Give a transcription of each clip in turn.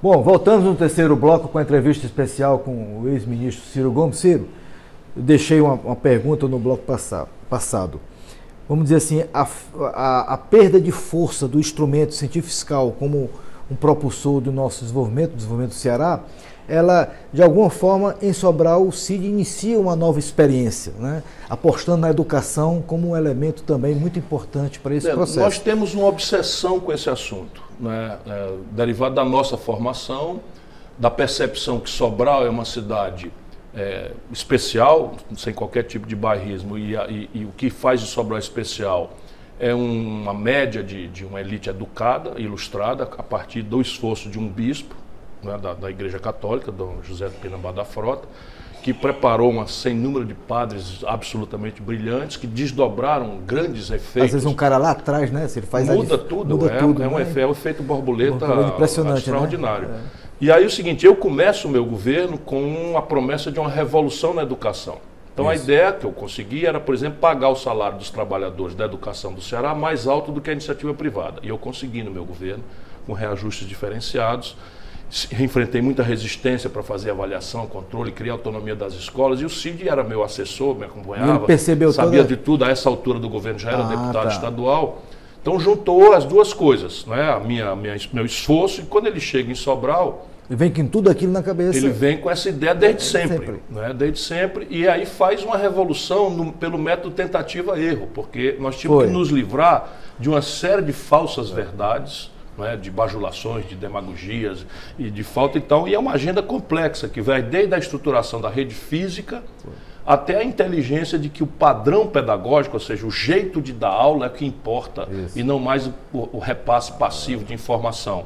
Bom, voltamos no terceiro bloco com a entrevista especial com o ex-ministro Ciro Gomes. Ciro, deixei uma, uma pergunta no bloco passado. Vamos dizer assim, a, a, a, perda de força do instrumento científico fiscal como um propulsor do nosso desenvolvimento, do desenvolvimento do Ceará, ela, de alguma forma, em Sobral, o CID inicia uma nova experiência, né? apostando na educação como um elemento também muito importante para esse é, processo. Nós temos uma obsessão com esse assunto, né? é, derivado da nossa formação, da percepção que Sobral é uma cidade é, especial, sem qualquer tipo de bairrismo, e, e, e, o que faz de Sobral especial é uma média de, de uma elite educada, ilustrada, a partir do esforço de um bispo, né, da, da, Igreja Católica, Dom José de Pinambá da Frota, que preparou uma sem número de padres absolutamente brilhantes que desdobraram grandes efeitos. Às vezes um cara lá atrás, né? Se ele faz muda a, tudo, muda é, tudo, é, um né? efeito, é um efeito borboleta impressionante, né? extraordinário. Né? É. E aí o seguinte, eu começo o meu governo com a promessa de uma revolução na educação. Então Isso. a ideia que eu consegui era, por exemplo, pagar o salário dos trabalhadores da educação do Ceará mais alto do que a iniciativa privada. E eu consegui no meu governo, com reajustes diferenciados enfrentei muita resistência para fazer avaliação, controle, criar autonomia das escolas. E o Cid era meu assessor, me acompanhava, percebeu sabia toda... de tudo. A essa altura do governo já era ah, deputado tá. estadual. Então juntou as duas coisas, né? a minha, minha, meu esforço. E quando ele chega em Sobral. Ele vem com tudo aquilo na cabeça. Ele vem com essa ideia desde sempre. sempre. Né? Desde sempre. E aí faz uma revolução no, pelo método tentativa-erro, porque nós tínhamos Foi. que nos livrar de uma série de falsas verdades né, de bajulações, de demagogias e de falta. Então, e é uma agenda complexa que vai desde a estruturação da rede física até a inteligência de que o padrão pedagógico, ou seja, o jeito de dar aula é o que importa Isso. e não mais o, o, repasse passivo de informação.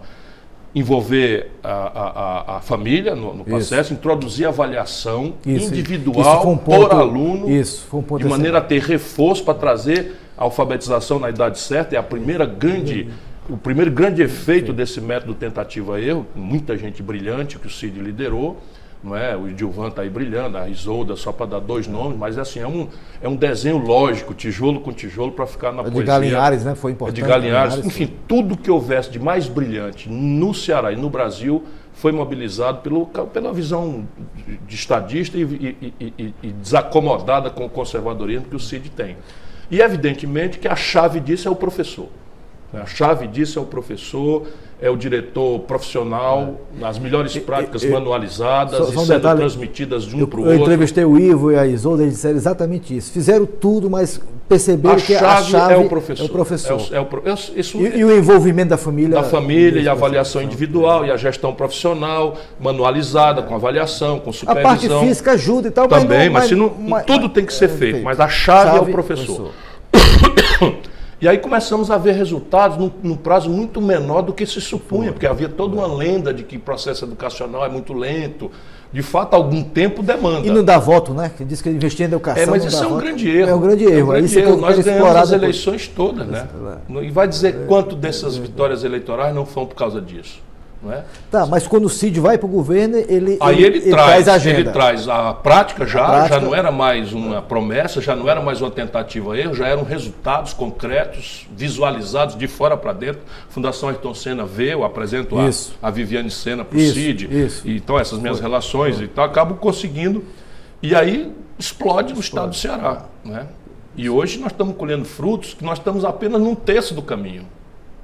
Envolver a, a, a família no, no processo, introduzir avaliação Isso. individual Isso um ponto, por aluno, um de maneira a ter reforço para trazer a alfabetização na idade certa, é a primeira grande o primeiro grande efeito desse método tentativa-erro, muita gente brilhante que o Cid liderou, não é? O Edilvan está aí brilhando, a Isolda, só para dar dois nomes, mas assim, é um, é um desenho lógico, tijolo com tijolo, para ficar na é de poesia. De Galinhares, né? Foi importante. É de Galinhares. Enfim, tudo que houvesse de mais brilhante no Ceará e no Brasil foi mobilizado pelo, pela visão de estadista e, e, e, e desacomodada com o conservadorismo que o Cid tem. E evidentemente que a chave disso é o professor. A chave disso é o professor, é o diretor profissional, é. as melhores práticas manualizadas só, só e sendo transmitidas de um para o outro. Eu entrevistei o Ivo e a Isolda, eles disseram exatamente isso. Fizeram tudo, mas perceberam a que chave a chave é o professor. É o professor. É o, é o, isso, e, e, o envolvimento da família. Da família e a avaliação individual e a gestão profissional, manualizada, com avaliação, com supervisão. A parte física ajuda e tal. Também, mas, não, mas, mas, tudo tem que ser feito, feito. Mas a chave, chave é o professor. professor. E aí começamos a ver resultados num, num, prazo muito menor do que se supunha, porque havia toda uma lenda de que o processo educacional é muito lento. De fato, algum tempo demanda. E não dá voto, né? Que diz que investir em educação. É, mas isso é um voto. grande erro. É um grande erro. É um grande erro. Nós ganhamos as eleições todas, né? É. E vai dizer quanto dessas vitórias eleitorais não foram por causa disso. É? Tá, mas quando o Cid vai para o governo, ele, Aí ele, ele, ele traz, traz, a agenda. Ele traz a prática já, a prática, já não era mais uma promessa, já não era mais uma tentativa erro, já eram resultados concretos, visualizados de fora para dentro. Fundação Ayrton Senna vê, eu apresento a, a, Viviane Senna para o Cid. Isso. E, então, essas minhas Foi. relações Foi. e tal, acabo conseguindo. E aí explode no estado do Ceará. Né? E hoje nós estamos colhendo frutos que nós estamos apenas num terço do caminho.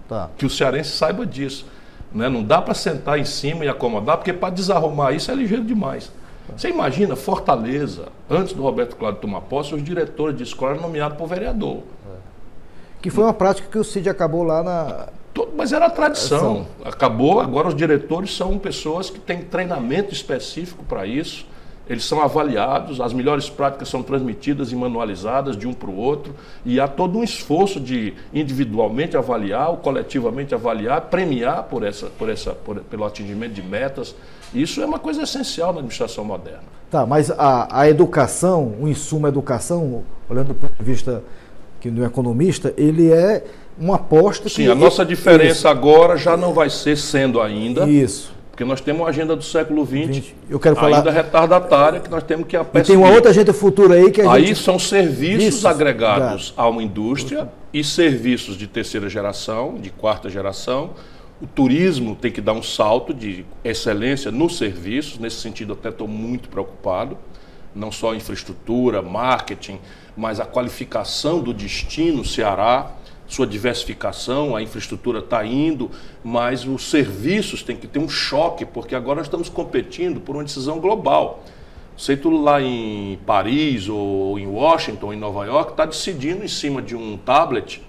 Tá. Que o cearense saiba disso. Né? Não dá para sentar em cima e acomodar, porque para desarrumar isso é ligeiro demais. Você imagina Fortaleza, antes do Roberto Cláudio tomar posse, os diretores de escola eram nomeados por vereador. Que foi uma prática que o CID acabou lá na. Mas era tradição. Acabou, agora os diretores são pessoas que têm treinamento específico para isso eles são avaliados, as melhores práticas são transmitidas e manualizadas de um para o outro, e há todo um esforço de individualmente avaliar, ou coletivamente avaliar, premiar por essa, por essa, por, pelo atingimento de metas. Isso é uma coisa essencial na administração moderna. Tá, mas a, a educação, o insumo a educação, olhando do ponto de vista que do economista, ele é uma aposta Sim, que. Sim, a nossa diferença isso. agora já não vai ser sendo ainda. Isso porque nós temos uma agenda do século XX Eu quero falar... ainda retardatária que nós temos que. E tem uma outra agenda futura aí que a Aí gente... são serviços agregados a uma indústria e serviços de terceira geração, de quarta geração, O turismo tem que dar um salto de excelência nos serviços, nesse sentido até estou muito preocupado, não só infraestrutura, marketing, mas a qualificação do destino Ceará, sua diversificação, a infraestrutura está indo, mas os serviços têm que ter um choque, porque agora nós estamos competindo por uma decisão global. Sei tu lá em Paris ou em Washington, em Nova York, está decidindo em cima de um tablet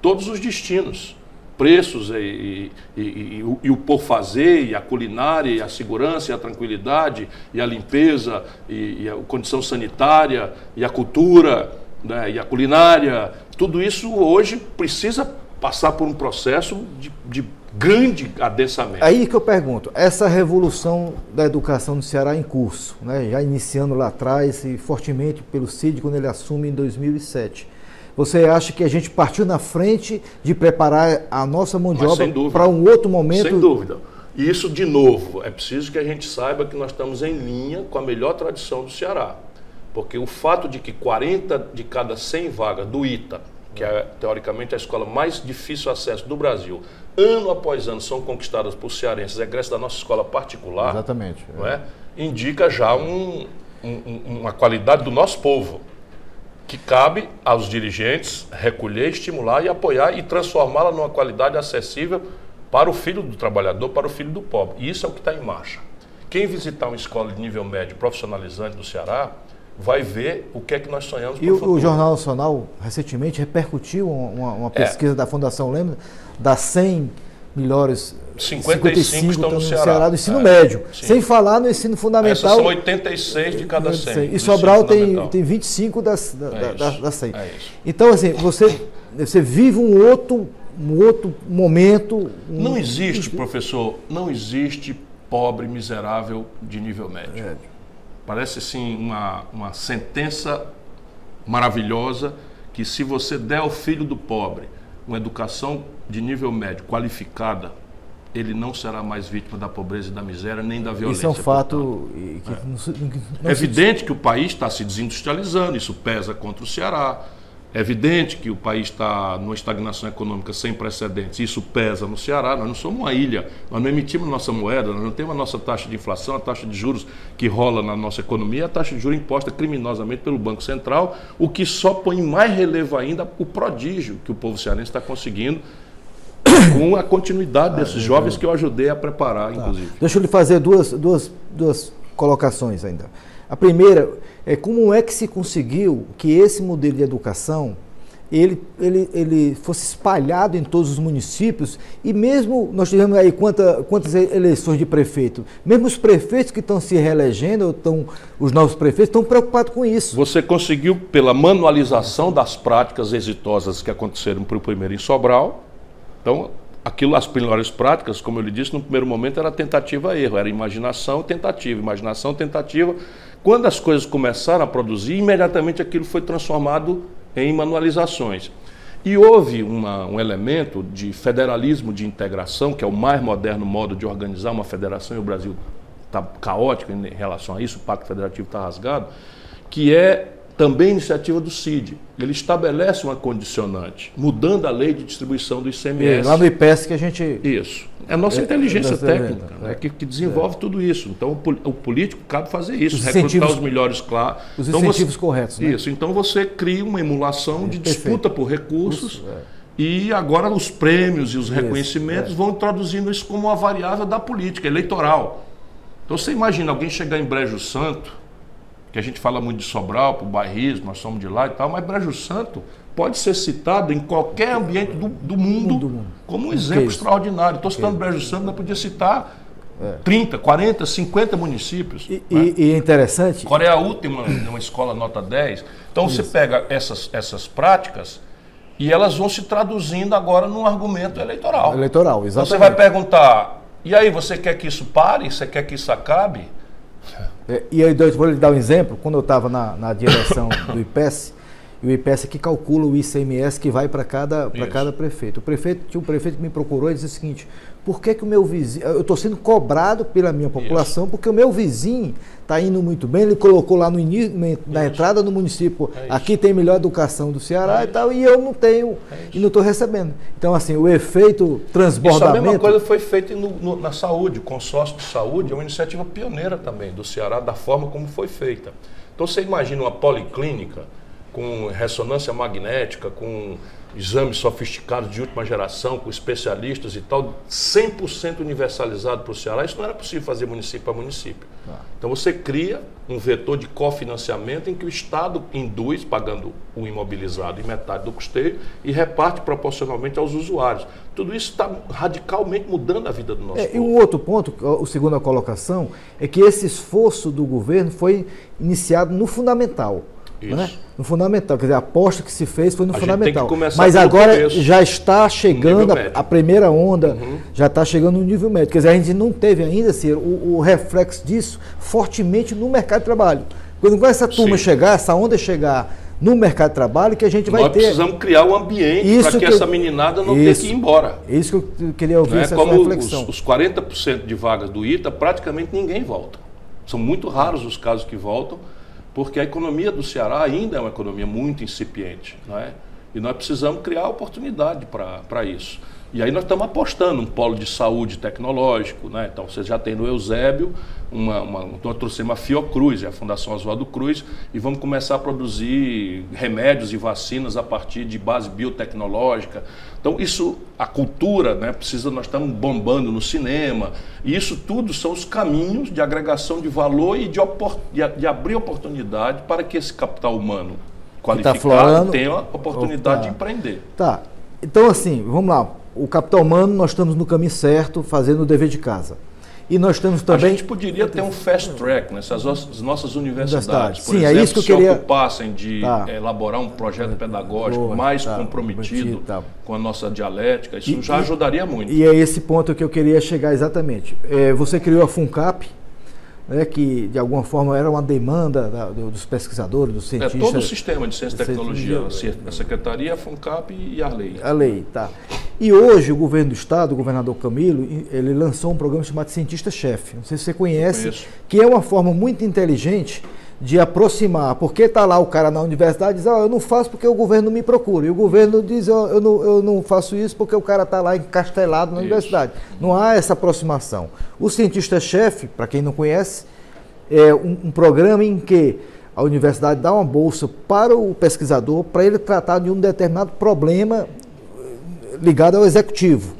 todos os destinos, preços e, e, e, e, o por fazer, e a culinária, e a segurança, e a tranquilidade, e a limpeza, e, a condição sanitária, e a cultura, né, e a culinária. Tudo isso hoje precisa passar por um processo de, de grande adensamento. Aí que eu pergunto, essa revolução da educação no Ceará em curso, né, já iniciando lá atrás e fortemente pelo CID quando ele assume em 2007. Você acha que a gente partiu na frente de preparar a nossa mão de Mas obra para um outro momento? Sem dúvida. E isso, de novo, é preciso que a gente saiba que nós estamos em linha com a melhor tradição do Ceará. Porque o fato de que 40 de cada 100 vagas do ITA, que é teoricamente a escola mais difícil de acesso do Brasil, ano após ano são conquistadas por cearenses, egressos da nossa escola particular. Exatamente. Não é? Indica já um, um, uma qualidade do nosso povo, que cabe aos dirigentes recolher, estimular e apoiar e transformá-la numa qualidade acessível para o filho do trabalhador, para o filho do pobre. E isso é o que está em marcha. Quem visitar uma escola de nível médio profissionalizante do Ceará vai ver o que é que nós sonhamos E o, Jornal Nacional recentemente repercutiu uma, uma é. pesquisa é. da Fundação Lembra das 100 melhores 55, 55 estão no Ceará. Ceará do ensino é, médio, sim. sem falar no ensino fundamental. Essas são 86 de cada 100. E Sobral tem, tem 25 das, da, é da, das 100. É então, assim, você, você vive um outro, um outro momento. Um... Não existe, professor, não existe pobre miserável de nível médio. É. Parece assim uma, uma sentença maravilhosa que se você der ao filho do pobre uma educação de nível médio qualificada, ele não será mais vítima da pobreza e da miséria, nem da violência. Isso é um fato. É. Não, não é evidente que o país está se desindustrializando, isso pesa contra o Ceará. É evidente que o país está numa estagnação econômica sem precedentes, isso pesa no Ceará. Nós não somos uma ilha, nós não emitimos nossa moeda, nós não temos a nossa taxa de inflação, a taxa de juros que rola na nossa economia, a taxa de juros imposta criminosamente pelo Banco Central, o que só põe em mais relevo ainda o prodígio que o povo cearense está conseguindo com a continuidade desses ah, jovens que eu ajudei a preparar, tá. inclusive. Deixa eu lhe fazer duas, duas, duas colocações ainda. A primeira é como é que se conseguiu que esse modelo de educação ele, ele, ele fosse espalhado em todos os municípios e mesmo nós tivemos aí quanta, quantas eleições de prefeito, mesmo os prefeitos que estão se reelegendo, estão, os novos prefeitos, estão preocupados com isso. Você conseguiu, pela manualização das práticas exitosas que aconteceram para o primeiro em Sobral, então aquilo, as melhores práticas, como eu lhe disse, no primeiro momento era tentativa-erro, era imaginação, tentativa, imaginação, tentativa. Quando as coisas começaram a produzir, imediatamente aquilo foi transformado em manualizações. E houve uma, um elemento de federalismo de integração, que é o mais moderno modo de organizar uma federação, e o Brasil está caótico em relação a isso, o Pacto Federativo está rasgado, que é também iniciativa do CID. Ele estabelece uma condicionante, mudando a lei de distribuição do ICMS. É, lá no IPES que a gente. Isso. É a nossa é, inteligência é, técnica né, que, que, desenvolve é. tudo isso. Então, o, político cabe fazer isso, os recrutar os melhores claros. Os então, incentivos você, corretos. Né? Isso. Então, você cria uma emulação de disputa por recursos. Isso, e agora os prêmios e os reconhecimentos vão introduzindo isso como uma variável da política eleitoral. Então, você imagina alguém chegar em Brejo Santo que a gente fala muito de Sobral, para o bairrismo, nós somos de lá e tal, mas Brejo Santo pode ser citado em qualquer ambiente do, do mundo como um exemplo extraordinário. Estou citando Brejo Santo, mas podia citar é. 30, 40, 50 municípios. E, né? e, é interessante. Coreia tem uma, uma escola nota 10. Então Isso. você pega essas, essas práticas e elas vão se traduzindo agora num argumento eleitoral. Eleitoral, exatamente. Você vai perguntar, e aí, você quer que isso pare? Você quer que isso acabe? É, e aí, vou lhe dar um exemplo. Quando eu estava na, na direção do IPES, E o IPS é que calcula o ICMS que vai para cada, cada prefeito. O prefeito tinha um prefeito que me procurou e disse o seguinte: por que, que o meu vizinho. Eu estou sendo cobrado pela minha população, isso. porque o meu vizinho está indo muito bem, ele colocou lá no início, na isso. entrada do município, é aqui tem melhor educação do Ceará é e tal, e eu não tenho é e não estou recebendo. Então, assim, o efeito transbordamento. Isso a mesma coisa foi feita no, no, na saúde. O consórcio de saúde é uma iniciativa pioneira também do Ceará, da forma como foi feita. Então, você imagina uma policlínica com ressonância magnética, com exames sofisticados de última geração, com especialistas e tal, 100% universalizado para o Ceará, isso não era possível fazer município a município. Ah. Então você cria um vetor de cofinanciamento em que o Estado induz, pagando o imobilizado em metade do custeio, e reparte proporcionalmente aos usuários. Tudo isso está radicalmente mudando a vida do nosso é, povo. E um outro ponto, o segundo a colocação, é que esse esforço do governo foi iniciado no fundamental. Né? No fundamental, quer dizer, a aposta que se fez foi no a fundamental. Mas agora começo, já está chegando a, a, primeira onda, uhum. já está chegando no nível médio. Quer dizer, a gente não teve ainda assim, o, o reflexo disso fortemente no mercado de trabalho. Quando essa turma Sim. chegar, essa onda chegar no mercado de trabalho, que a gente vai Nós ter. Nós precisamos criar um ambiente para que, que, essa meninada não isso, tenha que ir embora. Isso que eu queria ouvir, é? essa Como reflexão. Os, os 40% de vagas do ITA, praticamente ninguém volta. São muito raros os casos que voltam porque a economia do Ceará ainda é uma economia muito incipiente, não é? E nós precisamos criar oportunidade para isso. E aí nós estamos apostando um polo de saúde tecnológico, né? Então você já tem no Eusébio uma, uma nós trouxemos a Fiocruz, a Fundação Oswaldo Cruz, e vamos começar a produzir remédios e vacinas a partir de base biotecnológica. Então isso, a cultura, né? Precisa, nós estamos bombando no cinema. E isso tudo são os caminhos de agregação de valor e de, de, de abrir oportunidade para que esse capital humano tá qualificado tá tenha a oportunidade Opa. de empreender. Tá. Então assim, vamos lá o capital humano, nós estamos no caminho certo, fazendo o dever de casa. E nós temos também. A gente poderia ter um fast track nessas nossas universidades. Por Sim, exemplo, é isso que eu se queria. ocupassem de tá. elaborar um projeto pedagógico Boa, mais tá. comprometido tá. com a nossa dialética, isso e, já ajudaria muito. E é esse ponto que eu queria chegar exatamente. É, você criou a FUNCAP, né, que de alguma forma era uma demanda da, dos pesquisadores, dos cientistas. É todo o sistema de ciência e tecnologia, a Secretaria, a FUNCAP e a lei. A lei, tá. E hoje o governo do estado, o governador Camilo, ele lançou um programa chamado Cientista-Chefe. Não sei se você conhece, que é uma forma muito inteligente de aproximar, porque está lá o cara na universidade diz, oh, eu não faço porque o governo me procura. E o governo diz, oh, eu, não, eu não faço isso porque o cara está lá encastelado na isso. universidade. Não há essa aproximação. O cientista-chefe, para quem não conhece, é um, um, programa em que a universidade dá uma bolsa para o pesquisador para ele tratar de um determinado problema eh, ligado ao executivo.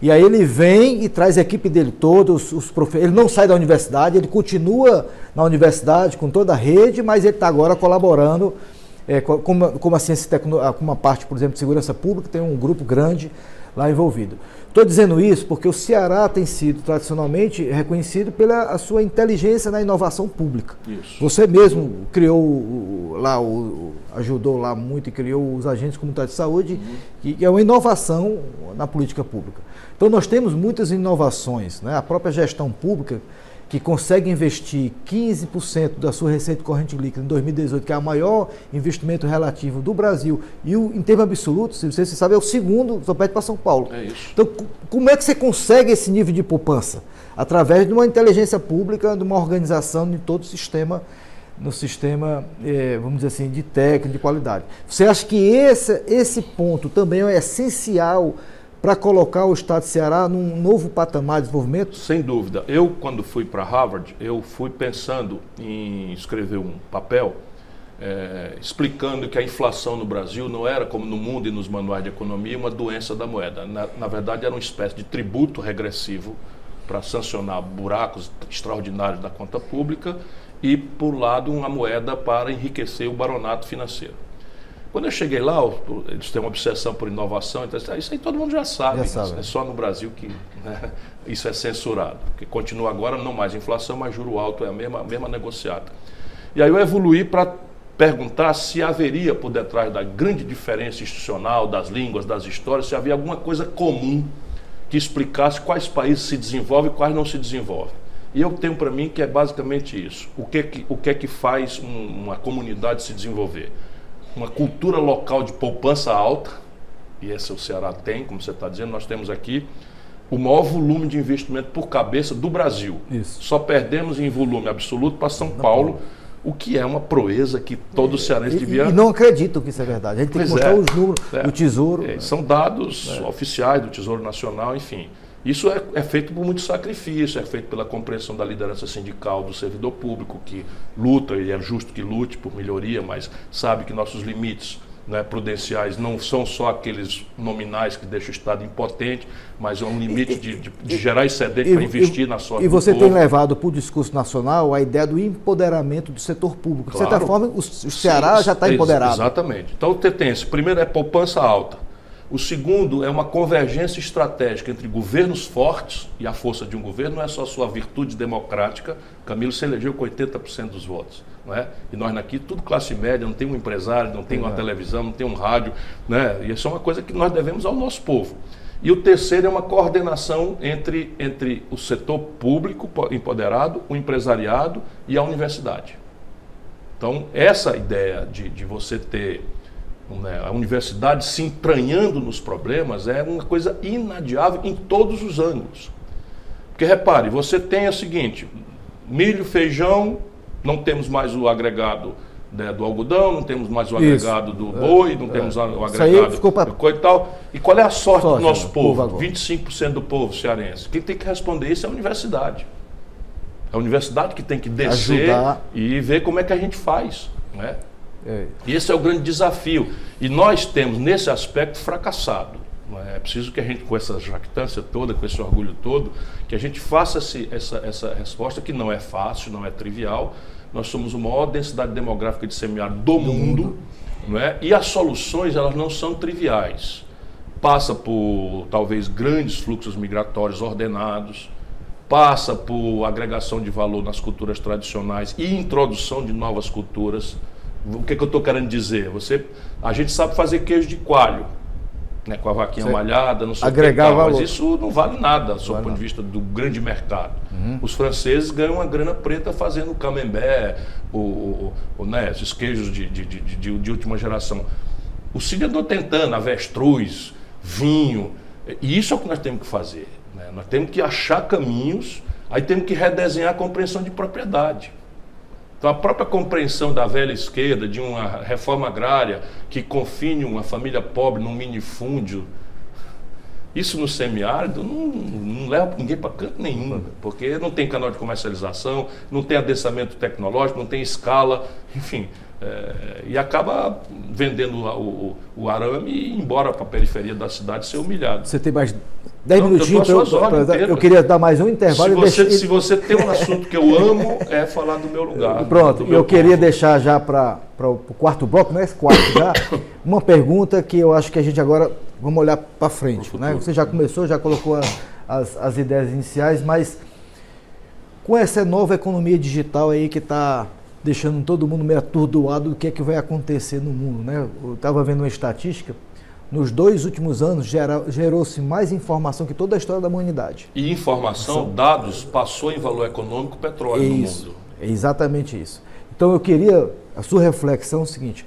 E aí ele vem e traz a equipe dele toda, os, os Ele não sai da universidade, ele continua na universidade com toda a rede, mas ele está agora colaborando é, com, com, a ciência tecno, com uma parte, por exemplo, de segurança pública, tem um grupo grande lá envolvido. Estou dizendo isso porque o Ceará tem sido tradicionalmente reconhecido pela a sua inteligência na inovação pública. Isso. Você mesmo criou lá, o, ajudou lá muito e criou os agentes comunitários de saúde, uhum. que é uma inovação na política pública. Então nós temos muitas inovações, né? a própria gestão pública que consegue investir 15% da sua receita corrente líquida em 2018, que é o maior investimento relativo do Brasil, e o, em termos absolutos, se você sabe, é o segundo, só pede para São Paulo. É isso. Então, como é que você consegue esse nível de poupança? Através de uma inteligência pública, de uma organização de todo o sistema, no sistema, eh, vamos dizer assim, de técnica, de qualidade. Você acha que esse, esse ponto também é essencial para colocar o Estado de Ceará num novo patamar de desenvolvimento? Sem dúvida. Eu, quando fui para Harvard, eu fui pensando em escrever um papel é, explicando que a inflação no Brasil não era, como no mundo e nos manuais de economia, uma doença da moeda. Na, na verdade, era uma espécie de tributo regressivo para sancionar buracos extraordinários da conta pública e, por lado, uma moeda para enriquecer o baronato financeiro. Quando eu cheguei lá, eles têm uma obsessão por inovação, então, isso aí todo mundo já sabe. Já sabe. É só no Brasil que né, isso é censurado. Que continua agora não mais inflação, mas juro alto é a mesma, a mesma negociada. E aí eu evoluí para perguntar se haveria por detrás da grande diferença institucional, das línguas, das histórias, se havia alguma coisa comum que explicasse quais países se desenvolvem e quais não se desenvolvem. E eu tenho para mim que é basicamente isso. O que, é que, o que é que faz um, uma comunidade se desenvolver? Uma cultura local de poupança alta, e essa o Ceará tem, como você está dizendo, nós temos aqui o maior volume de investimento por cabeça do Brasil. Isso. Só perdemos em volume absoluto para São Paulo. Paulo o que é uma proeza que todo cearense devia. E não acredito que isso é verdade. A gente tem que mostrar é, os números é, do Tesouro. É, são dados é. oficiais do Tesouro Nacional, enfim. Isso é, é, feito por muito sacrifício, é feito pela compreensão da liderança sindical do servidor público, que luta, e é justo que lute por melhoria, mas sabe que nossos limites né, prudenciais não são só aqueles nominais que deixam o Estado impotente, mas é um limite de, de, de gerar excedente para investir na sorte E você tem levado para o discurso nacional a ideia do empoderamento do setor público. De certa forma, o, o Ceará Sim, já está empoderado. Exatamente. Então, tem esse. Primeiro é poupança alta. O segundo é uma convergência estratégica entre governos fortes, e a força de um governo não é só sua virtude democrática. Camilo se elegeu com 80% dos votos. Não é? E nós aqui, tudo classe média, não tem um empresário, não tem uma televisão, não tem um rádio. Né? E isso é uma coisa que nós devemos ao nosso povo. E o terceiro é uma coordenação entre, entre o setor público empoderado, o empresariado e a universidade. Então, essa ideia de, de você ter né, a universidade se entranhando nos problemas é uma coisa inadiável em todos os ângulos. Porque repare, você tem o seguinte: milho, feijão, não temos mais o agregado né, do algodão, não temos mais o agregado Isso. do boi, não é. temos o agregado pra... do coisa e tal. E qual é a sorte, do nosso povo? povo 25% do povo cearense. Quem tem que responder isso é a universidade. É a universidade que tem que descer Ajudar. e ver como é que a gente faz. Né? É. E esse é o grande desafio. E nós temos, nesse aspecto, fracassado. É? é preciso que a gente, com essa jactância toda, com esse orgulho todo, que a gente faça esse, essa, essa resposta, que não é fácil, não é trivial. Nós somos a maior densidade demográfica de semiárido do, do mundo, mundo. Não é? e as soluções elas não são triviais. Passa por, talvez, grandes fluxos migratórios ordenados, passa por agregação de valor nas culturas tradicionais e introdução de novas culturas o que, que eu estou querendo dizer? Você, a gente sabe fazer queijo de coalho, né, com a vaquinha Você malhada, não sei agregar o que, tal, mas isso não vale nada, do vale ponto de vista do grande mercado. Uhum. Os franceses ganham uma grana preta fazendo o camembert, o, o, o né, esses queijos de, de, de, de, última geração. O Cine andou tentando, avestruz, vinho, e isso é o que nós temos que fazer. Né? Nós temos que achar caminhos, aí temos que redesenhar a compreensão de propriedade. Então, a própria compreensão da velha esquerda de uma reforma agrária que confine uma família pobre num minifúndio, isso no semiárido não, não leva ninguém para canto nenhum, porque não tem canal de comercialização, não tem adensamento tecnológico, não tem escala, enfim. É, e acaba vendendo o, o, o arame e ir embora para a periferia da cidade ser humilhado. Você tem mais 10 minutinhos. Eu, eu, eu, queria dar mais um intervalo. Se você, deixe... se você tem um assunto que eu amo, é falar do meu lugar. Pronto, eu queria deixar já para o quarto bloco, não é esse quarto já, uma pergunta que eu acho que a gente agora vamos olhar para frente. Né? Você já começou, já colocou a, as, as ideias iniciais, mas com essa nova economia digital aí que está deixando todo mundo meio atordoado do que é que vai acontecer no mundo. Né? Eu estava vendo uma estatística, nos dois últimos anos gerou-se mais informação que toda a história da humanidade. E informação, dados, passou em valor econômico petróleo isso, no mundo. É exatamente isso. Então eu queria a sua reflexão é o seguinte: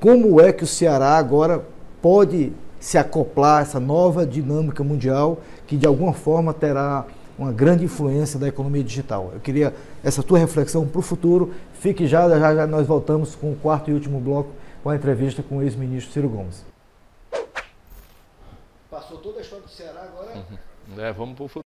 como é que o Ceará agora pode se acoplar a essa nova dinâmica mundial que de alguma forma terá uma grande influência da economia digital. Eu queria essa tua reflexão para o futuro. Fique já, já, já nós voltamos com o quarto e último bloco com a entrevista com o ex-ministro Ciro Gomes. Passou toda a história do Ceará agora. Uhum. É, vamos para o futuro.